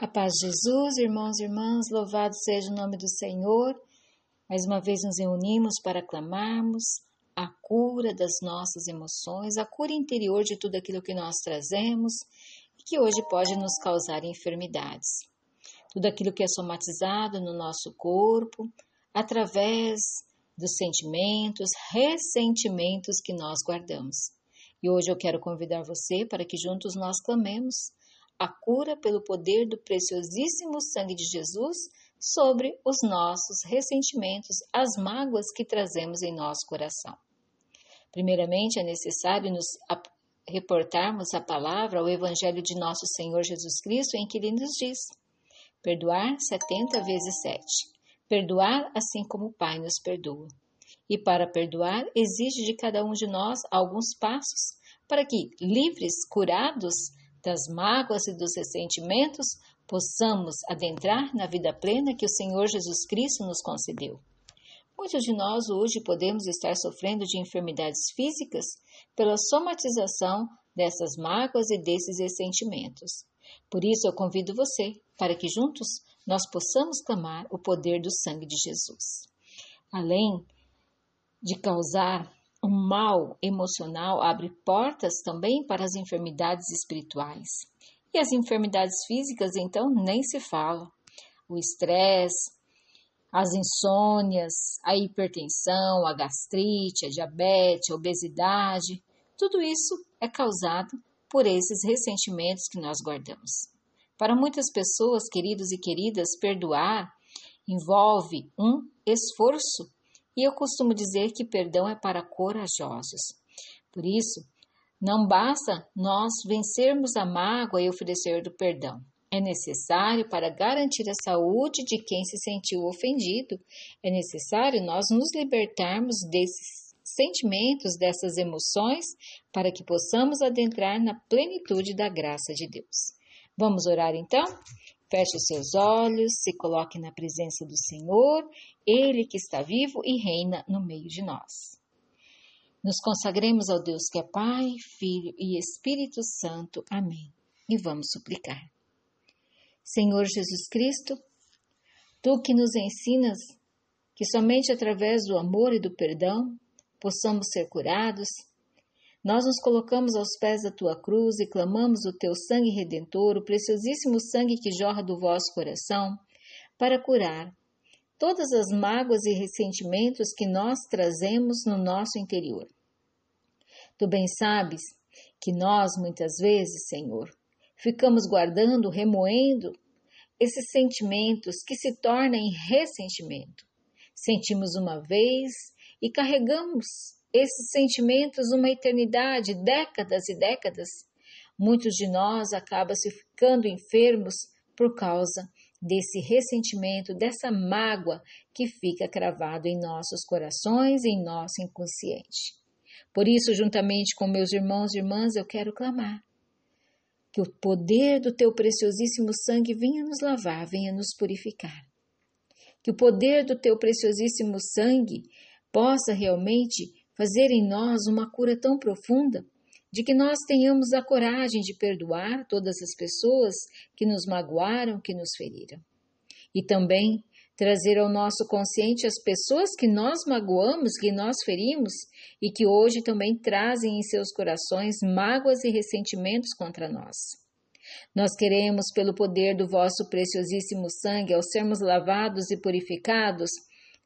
A paz de Jesus, irmãos e irmãs, louvado seja o nome do Senhor. Mais uma vez nos reunimos para clamarmos a cura das nossas emoções, a cura interior de tudo aquilo que nós trazemos e que hoje pode nos causar enfermidades. Tudo aquilo que é somatizado no nosso corpo, através dos sentimentos, ressentimentos que nós guardamos. E hoje eu quero convidar você para que juntos nós clamemos a cura pelo poder do preciosíssimo sangue de Jesus sobre os nossos ressentimentos, as mágoas que trazemos em nosso coração. Primeiramente, é necessário nos reportarmos a palavra, o Evangelho de nosso Senhor Jesus Cristo, em que ele nos diz: perdoar 70 vezes 7. Perdoar assim como o Pai nos perdoa. E para perdoar, exige de cada um de nós alguns passos para que, livres, curados, das mágoas e dos ressentimentos, possamos adentrar na vida plena que o Senhor Jesus Cristo nos concedeu. Muitos de nós hoje podemos estar sofrendo de enfermidades físicas pela somatização dessas mágoas e desses ressentimentos. Por isso eu convido você para que juntos nós possamos clamar o poder do sangue de Jesus. Além de causar o mal emocional abre portas também para as enfermidades espirituais. E as enfermidades físicas, então, nem se fala. O estresse, as insônias, a hipertensão, a gastrite, a diabetes, a obesidade, tudo isso é causado por esses ressentimentos que nós guardamos. Para muitas pessoas, queridos e queridas, perdoar envolve um esforço e eu costumo dizer que perdão é para corajosos. Por isso, não basta nós vencermos a mágoa e oferecer do perdão. É necessário para garantir a saúde de quem se sentiu ofendido. É necessário nós nos libertarmos desses sentimentos, dessas emoções, para que possamos adentrar na plenitude da graça de Deus. Vamos orar então? Feche os seus olhos, se coloque na presença do Senhor, Ele que está vivo e reina no meio de nós. Nos consagremos ao Deus que é Pai, Filho e Espírito Santo. Amém. E vamos suplicar. Senhor Jesus Cristo, Tu que nos ensinas que somente através do amor e do perdão possamos ser curados, nós nos colocamos aos pés da tua cruz e clamamos o teu sangue redentor, o preciosíssimo sangue que jorra do vosso coração, para curar todas as mágoas e ressentimentos que nós trazemos no nosso interior. Tu bem sabes que nós, muitas vezes, Senhor, ficamos guardando, remoendo esses sentimentos que se tornam em ressentimento. Sentimos uma vez e carregamos esses sentimentos uma eternidade, décadas e décadas. Muitos de nós acabam se ficando enfermos por causa desse ressentimento, dessa mágoa que fica cravado em nossos corações e em nosso inconsciente. Por isso, juntamente com meus irmãos e irmãs, eu quero clamar que o poder do teu preciosíssimo sangue venha nos lavar, venha nos purificar. Que o poder do teu preciosíssimo sangue possa realmente fazer em nós uma cura tão profunda de que nós tenhamos a coragem de perdoar todas as pessoas que nos magoaram, que nos feriram. E também trazer ao nosso consciente as pessoas que nós magoamos, que nós ferimos e que hoje também trazem em seus corações mágoas e ressentimentos contra nós. Nós queremos, pelo poder do vosso preciosíssimo sangue, ao sermos lavados e purificados,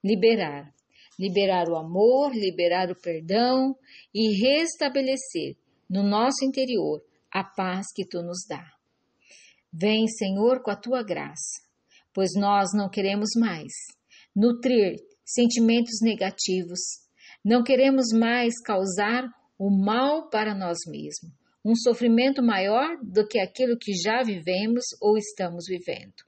liberar liberar o amor, liberar o perdão e restabelecer no nosso interior a paz que tu nos dá. Vem, Senhor, com a tua graça, pois nós não queremos mais nutrir sentimentos negativos, não queremos mais causar o mal para nós mesmos, um sofrimento maior do que aquilo que já vivemos ou estamos vivendo.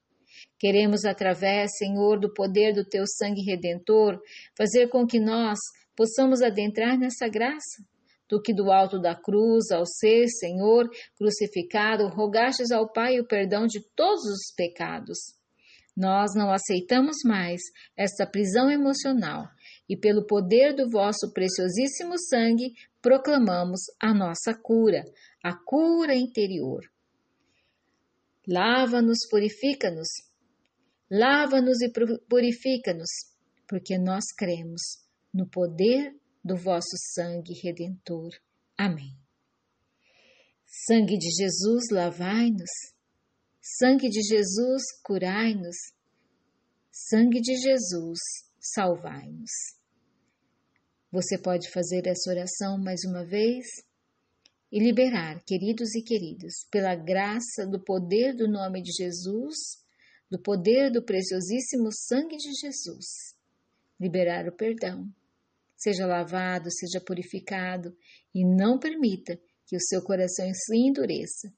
Queremos, através, Senhor, do poder do teu sangue redentor, fazer com que nós possamos adentrar nessa graça. Tu que do alto da cruz, ao ser, Senhor, crucificado, rogastes ao Pai o perdão de todos os pecados. Nós não aceitamos mais esta prisão emocional e, pelo poder do vosso preciosíssimo sangue, proclamamos a nossa cura, a cura interior. Lava-nos, purifica-nos. Lava-nos e purifica-nos, porque nós cremos no poder do vosso sangue redentor. Amém. Sangue de Jesus, lavai-nos. Sangue de Jesus, curai-nos. Sangue de Jesus, salvai-nos. Você pode fazer essa oração mais uma vez e liberar, queridos e queridas, pela graça do poder do nome de Jesus, do poder do preciosíssimo sangue de Jesus, liberar o perdão. Seja lavado, seja purificado e não permita que o seu coração se endureça,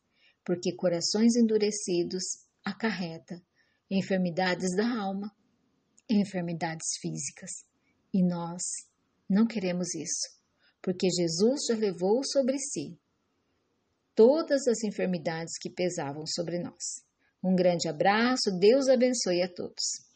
porque corações endurecidos acarreta enfermidades da alma, enfermidades físicas. E nós não queremos isso, porque Jesus já levou sobre si todas as enfermidades que pesavam sobre nós. Um grande abraço, Deus abençoe a todos.